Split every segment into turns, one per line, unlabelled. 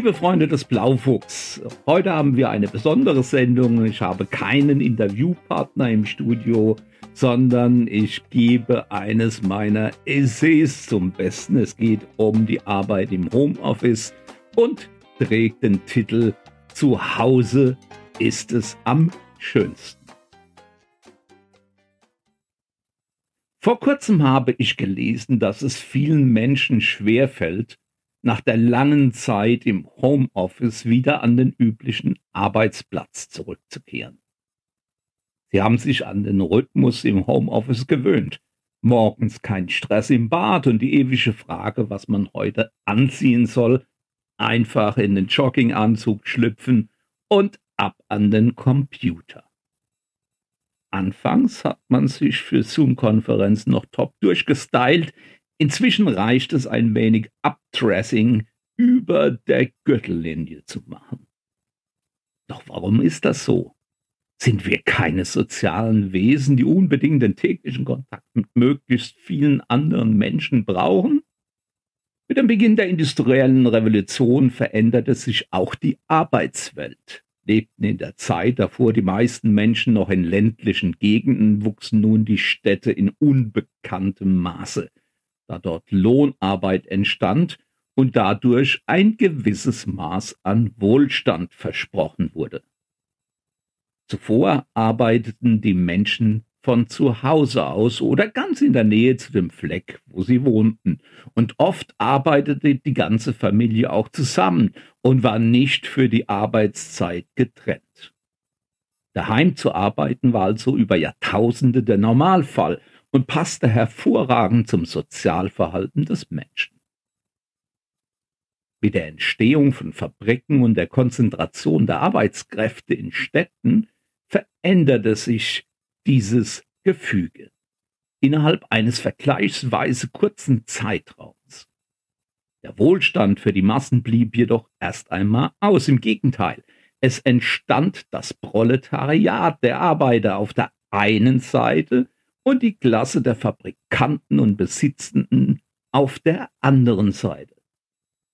liebe Freunde des Blaufuchs, heute haben wir eine besondere Sendung. Ich habe keinen Interviewpartner im Studio, sondern ich gebe eines meiner Essays zum Besten. Es geht um die Arbeit im Homeoffice und trägt den Titel Zu Hause ist es am schönsten. Vor kurzem habe ich gelesen, dass es vielen Menschen schwerfällt, nach der langen Zeit im Homeoffice wieder an den üblichen Arbeitsplatz zurückzukehren. Sie haben sich an den Rhythmus im Homeoffice gewöhnt. Morgens kein Stress im Bad und die ewige Frage, was man heute anziehen soll, einfach in den Jogginganzug schlüpfen und ab an den Computer. Anfangs hat man sich für Zoom-Konferenzen noch top durchgestylt, Inzwischen reicht es ein wenig Updressing über der Gürtellinie zu machen. Doch warum ist das so? Sind wir keine sozialen Wesen, die unbedingt den täglichen Kontakt mit möglichst vielen anderen Menschen brauchen? Mit dem Beginn der industriellen Revolution veränderte sich auch die Arbeitswelt. Lebten in der Zeit, davor die meisten Menschen noch in ländlichen Gegenden, wuchsen nun die Städte in unbekanntem Maße da dort Lohnarbeit entstand und dadurch ein gewisses Maß an Wohlstand versprochen wurde. Zuvor arbeiteten die Menschen von zu Hause aus oder ganz in der Nähe zu dem Fleck, wo sie wohnten. Und oft arbeitete die ganze Familie auch zusammen und war nicht für die Arbeitszeit getrennt. Daheim zu arbeiten war also über Jahrtausende der Normalfall und passte hervorragend zum Sozialverhalten des Menschen. Mit der Entstehung von Fabriken und der Konzentration der Arbeitskräfte in Städten veränderte sich dieses Gefüge innerhalb eines vergleichsweise kurzen Zeitraums. Der Wohlstand für die Massen blieb jedoch erst einmal aus. Im Gegenteil, es entstand das Proletariat der Arbeiter auf der einen Seite und die Klasse der Fabrikanten und Besitzenden auf der anderen Seite.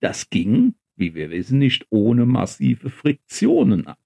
Das ging, wie wir wissen, nicht ohne massive Friktionen ab.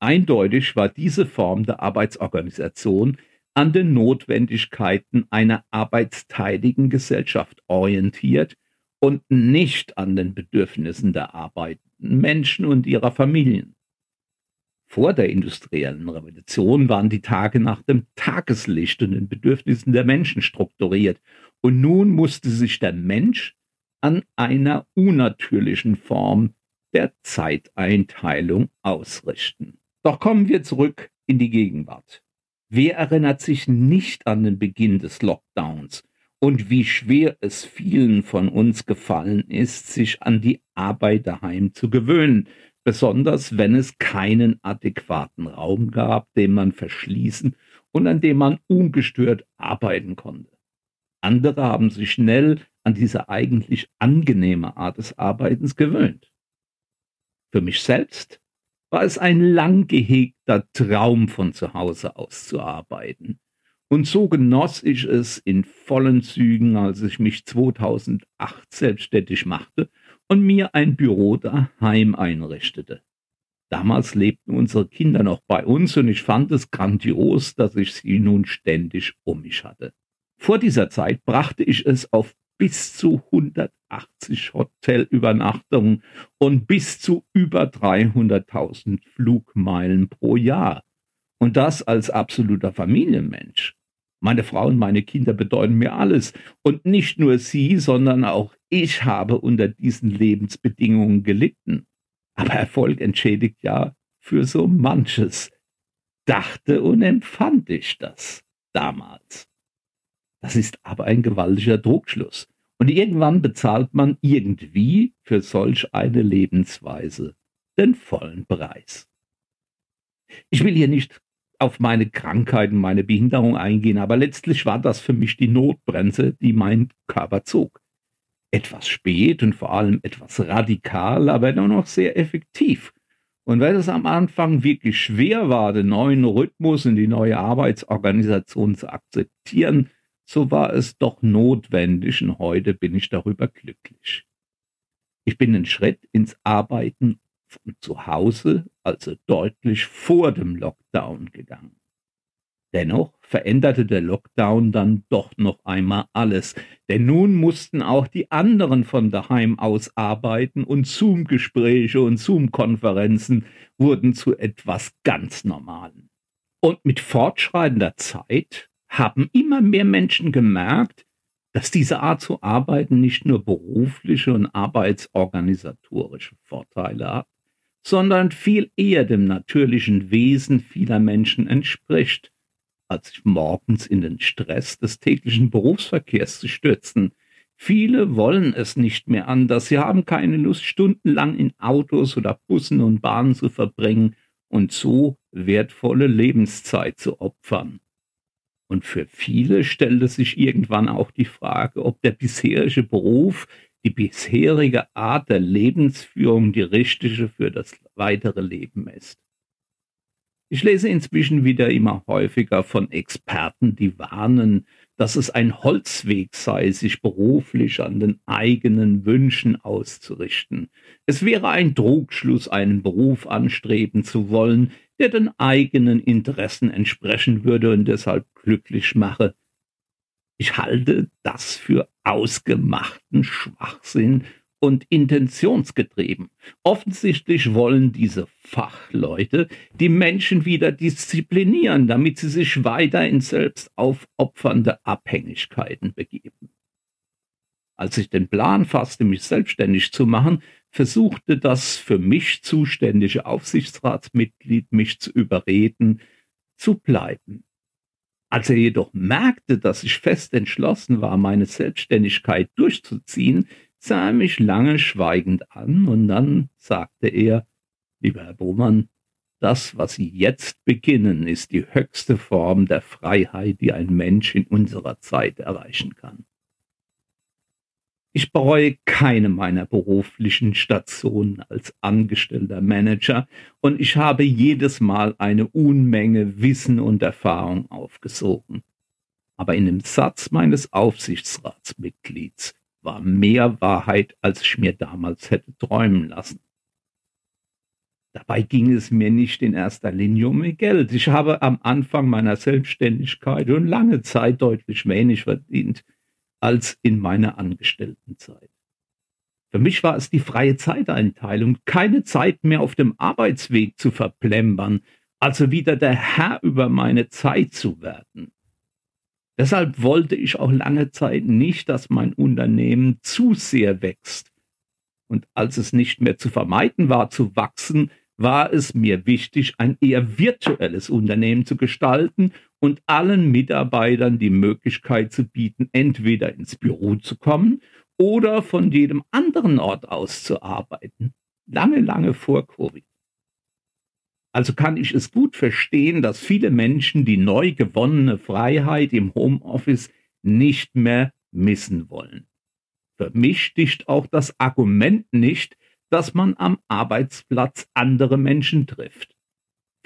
Eindeutig war diese Form der Arbeitsorganisation an den Notwendigkeiten einer arbeitsteiligen Gesellschaft orientiert und nicht an den Bedürfnissen der arbeitenden Menschen und ihrer Familien. Vor der industriellen Revolution waren die Tage nach dem Tageslicht und den Bedürfnissen der Menschen strukturiert, und nun musste sich der Mensch an einer unnatürlichen Form der Zeiteinteilung ausrichten. Doch kommen wir zurück in die Gegenwart. Wer erinnert sich nicht an den Beginn des Lockdowns und wie schwer es vielen von uns gefallen ist, sich an die Arbeit daheim zu gewöhnen, besonders wenn es keinen adäquaten Raum gab, den man verschließen und an dem man ungestört arbeiten konnte. Andere haben sich schnell an diese eigentlich angenehme Art des Arbeitens gewöhnt. Für mich selbst war es ein lang gehegter Traum, von zu Hause aus zu arbeiten. Und so genoss ich es in vollen Zügen, als ich mich 2008 selbstständig machte und mir ein Büro daheim einrichtete. Damals lebten unsere Kinder noch bei uns und ich fand es grandios, dass ich sie nun ständig um mich hatte. Vor dieser Zeit brachte ich es auf bis zu 180 Hotelübernachtungen und bis zu über 300.000 Flugmeilen pro Jahr. Und das als absoluter Familienmensch. Meine Frau und meine Kinder bedeuten mir alles. Und nicht nur sie, sondern auch ich habe unter diesen Lebensbedingungen gelitten. Aber Erfolg entschädigt ja für so manches. Dachte und empfand ich das damals. Das ist aber ein gewaltiger Druckschluss. Und irgendwann bezahlt man irgendwie für solch eine Lebensweise den vollen Preis. Ich will hier nicht auf meine Krankheiten, meine Behinderung eingehen, aber letztlich war das für mich die Notbremse, die mein Körper zog. Etwas spät und vor allem etwas radikal, aber dennoch noch sehr effektiv. Und weil es am Anfang wirklich schwer war, den neuen Rhythmus und die neue Arbeitsorganisation zu akzeptieren, so war es doch notwendig und heute bin ich darüber glücklich. Ich bin einen Schritt ins Arbeiten von zu Hause, also deutlich vor dem Lockdown gegangen. Dennoch veränderte der Lockdown dann doch noch einmal alles, denn nun mussten auch die anderen von daheim aus arbeiten und Zoom-Gespräche und Zoom-Konferenzen wurden zu etwas ganz Normalem. Und mit fortschreitender Zeit haben immer mehr Menschen gemerkt, dass diese Art zu arbeiten nicht nur berufliche und arbeitsorganisatorische Vorteile hat, sondern viel eher dem natürlichen Wesen vieler Menschen entspricht, als sich morgens in den Stress des täglichen Berufsverkehrs zu stürzen. Viele wollen es nicht mehr anders. Sie haben keine Lust, stundenlang in Autos oder Bussen und Bahnen zu verbringen und so wertvolle Lebenszeit zu opfern. Und für viele stellte sich irgendwann auch die Frage, ob der bisherige Beruf die bisherige Art der Lebensführung die richtige für das weitere Leben ist. Ich lese inzwischen wieder immer häufiger von Experten, die warnen, dass es ein Holzweg sei, sich beruflich an den eigenen Wünschen auszurichten. Es wäre ein Trugschluss, einen Beruf anstreben zu wollen, der den eigenen Interessen entsprechen würde und deshalb glücklich mache. Ich halte das für ausgemachten Schwachsinn und intentionsgetrieben. Offensichtlich wollen diese Fachleute die Menschen wieder disziplinieren, damit sie sich weiter in selbstaufopfernde Abhängigkeiten begeben. Als ich den Plan fasste, mich selbstständig zu machen, versuchte das für mich zuständige Aufsichtsratsmitglied mich zu überreden, zu bleiben. Als er jedoch merkte, dass ich fest entschlossen war, meine Selbstständigkeit durchzuziehen, sah er mich lange schweigend an und dann sagte er, lieber Herr Bohmann, das, was Sie jetzt beginnen, ist die höchste Form der Freiheit, die ein Mensch in unserer Zeit erreichen kann. Ich bereue keine meiner beruflichen Stationen als angestellter Manager und ich habe jedes Mal eine Unmenge Wissen und Erfahrung aufgesogen. Aber in dem Satz meines Aufsichtsratsmitglieds war mehr Wahrheit, als ich mir damals hätte träumen lassen. Dabei ging es mir nicht in erster Linie um Geld. Ich habe am Anfang meiner Selbstständigkeit und lange Zeit deutlich wenig verdient als in meiner Angestelltenzeit. Für mich war es die freie Zeiteinteilung, keine Zeit mehr auf dem Arbeitsweg zu verplempern, also wieder der Herr über meine Zeit zu werden. Deshalb wollte ich auch lange Zeit nicht, dass mein Unternehmen zu sehr wächst. Und als es nicht mehr zu vermeiden war zu wachsen, war es mir wichtig, ein eher virtuelles Unternehmen zu gestalten und allen Mitarbeitern die Möglichkeit zu bieten, entweder ins Büro zu kommen oder von jedem anderen Ort aus zu arbeiten. Lange, lange vor Covid. Also kann ich es gut verstehen, dass viele Menschen die neu gewonnene Freiheit im Homeoffice nicht mehr missen wollen. Für mich sticht auch das Argument nicht, dass man am Arbeitsplatz andere Menschen trifft.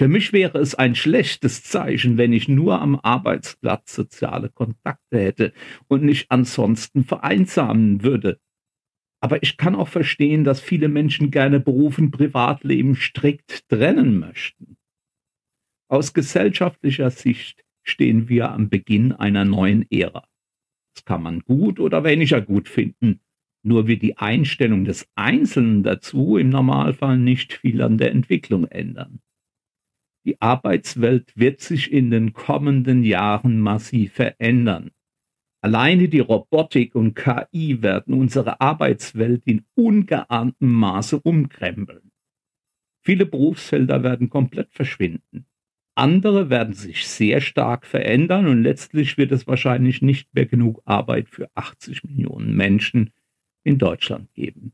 Für mich wäre es ein schlechtes Zeichen, wenn ich nur am Arbeitsplatz soziale Kontakte hätte und nicht ansonsten vereinsamen würde. Aber ich kann auch verstehen, dass viele Menschen gerne Beruf und Privatleben strikt trennen möchten. Aus gesellschaftlicher Sicht stehen wir am Beginn einer neuen Ära. Das kann man gut oder weniger gut finden. Nur wird die Einstellung des Einzelnen dazu im Normalfall nicht viel an der Entwicklung ändern. Die Arbeitswelt wird sich in den kommenden Jahren massiv verändern. Alleine die Robotik und KI werden unsere Arbeitswelt in ungeahntem Maße umkrempeln. Viele Berufsfelder werden komplett verschwinden. Andere werden sich sehr stark verändern und letztlich wird es wahrscheinlich nicht mehr genug Arbeit für 80 Millionen Menschen in Deutschland geben.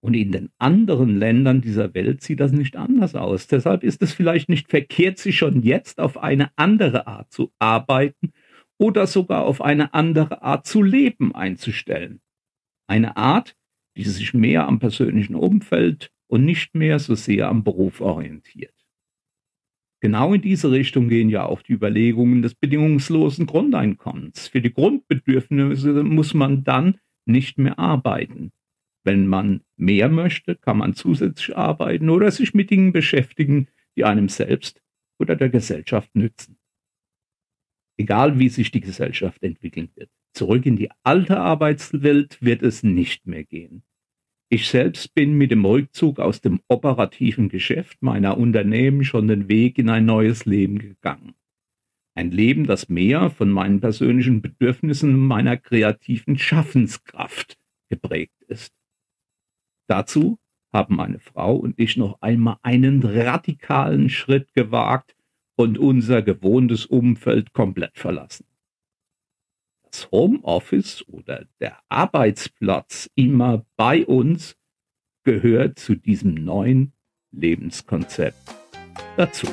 Und in den anderen Ländern dieser Welt sieht das nicht anders aus. Deshalb ist es vielleicht nicht verkehrt, sich schon jetzt auf eine andere Art zu arbeiten oder sogar auf eine andere Art zu leben einzustellen. Eine Art, die sich mehr am persönlichen Umfeld und nicht mehr so sehr am Beruf orientiert. Genau in diese Richtung gehen ja auch die Überlegungen des bedingungslosen Grundeinkommens. Für die Grundbedürfnisse muss man dann nicht mehr arbeiten. Wenn man mehr möchte, kann man zusätzlich arbeiten oder sich mit Dingen beschäftigen, die einem selbst oder der Gesellschaft nützen. Egal wie sich die Gesellschaft entwickeln wird. Zurück in die alte Arbeitswelt wird es nicht mehr gehen. Ich selbst bin mit dem Rückzug aus dem operativen Geschäft meiner Unternehmen schon den Weg in ein neues Leben gegangen. Ein Leben, das mehr von meinen persönlichen Bedürfnissen und meiner kreativen Schaffenskraft geprägt ist. Dazu haben meine Frau und ich noch einmal einen radikalen Schritt gewagt und unser gewohntes Umfeld komplett verlassen. Das Homeoffice oder der Arbeitsplatz immer bei uns gehört zu diesem neuen Lebenskonzept dazu.